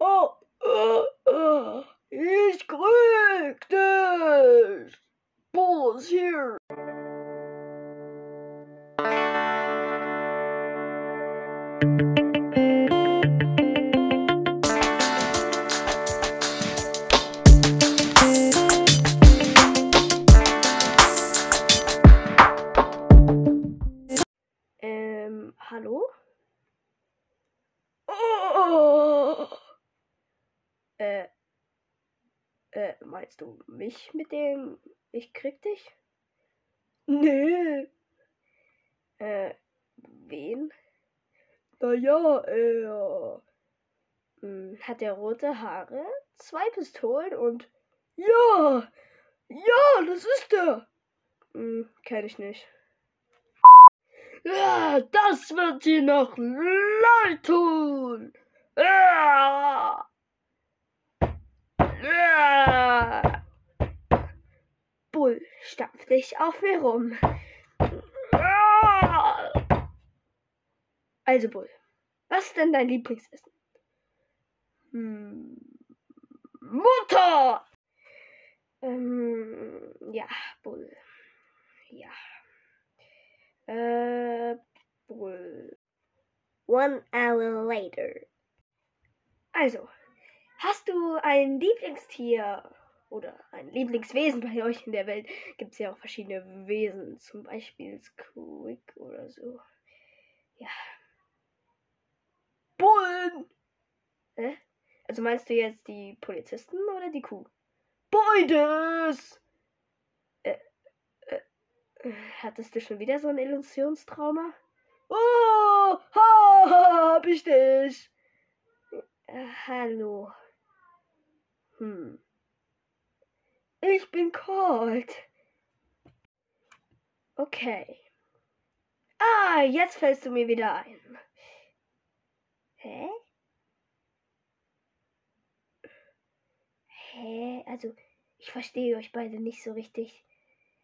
Oh, oh, oh, ich krieg dich. Bull Äh, äh, meinst du mich mit dem Ich krieg dich? Nee, Äh, wen? naja, er. Hm, hat er rote Haare, zwei Pistolen und. Ja, ja, das ist er. Hm, kenn ich nicht. Ja, das wird dir noch leid tun. Ja. Bull, stampf dich auf mir rum. Also, Bull, was ist denn dein Lieblingsessen? Hm, Mutter. ähm, ja, Bull. Ja. Äh, Bull. One hour later. Also, hast du ein Lieblingstier oder ein Lieblingswesen bei euch in der Welt? Gibt es ja auch verschiedene Wesen, zum Beispiel Squeak oder so. Ja. Bullen. Hä? Also meinst du jetzt die Polizisten oder die Kuh? Beides. Äh, Hattest du schon wieder so ein Illusionstrauma? Oh, ha, hab ich dich. Äh, hallo. Hm. Ich bin kalt. Okay. Ah, jetzt fällst du mir wieder ein. Hä? Hä? Also, ich verstehe euch beide nicht so richtig.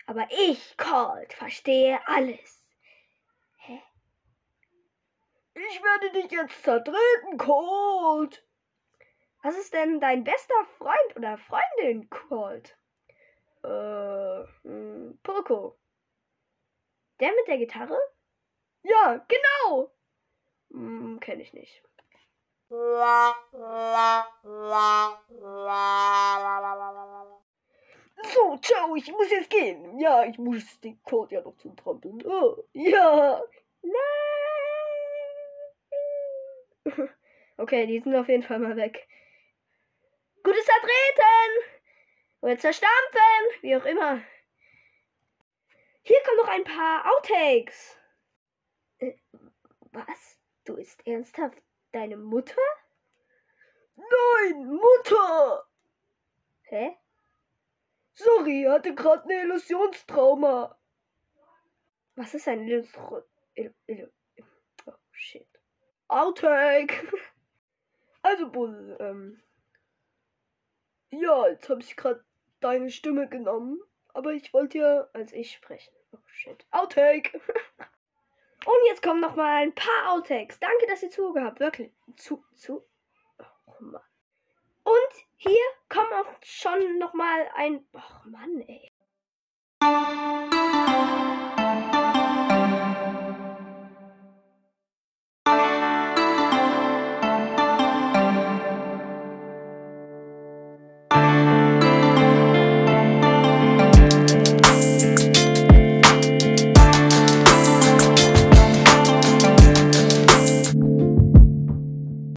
Aber ich, Colt, verstehe alles. Hä? Ich werde dich jetzt zertreten, Colt. Was ist denn dein bester Freund oder Freundin, Colt? Äh, Hm, Poco. Der mit der Gitarre? ja, genau. Hm, kenn ich nicht. So, ciao, ich muss jetzt gehen. Ja, ich muss den Colt ja noch zutrampeln. Oh, ja. Nein! Okay, die sind auf jeden Fall mal weg. Gutes Zertreten! Oder zerstampfen! Wie auch immer. Hier kommen noch ein paar Outtakes. Äh, was? Du ist ernsthaft deine Mutter? Nein, Mutter. Hä? Sorry, hatte gerade eine Illusionstrauma. Was ist ein Illustro... Ill Ill oh, shit. Outtake. Also, ähm. Ja, jetzt habe ich gerade deine Stimme genommen. Aber ich wollte ja Als ich sprechen. Oh, shit. Outtake. Und jetzt kommen noch mal ein paar Outtakes. Danke, dass ihr zugehört. Wirklich. Zu, zu. Oh Mann. Und hier kommt auch schon noch mal ein. Och Mann, ey.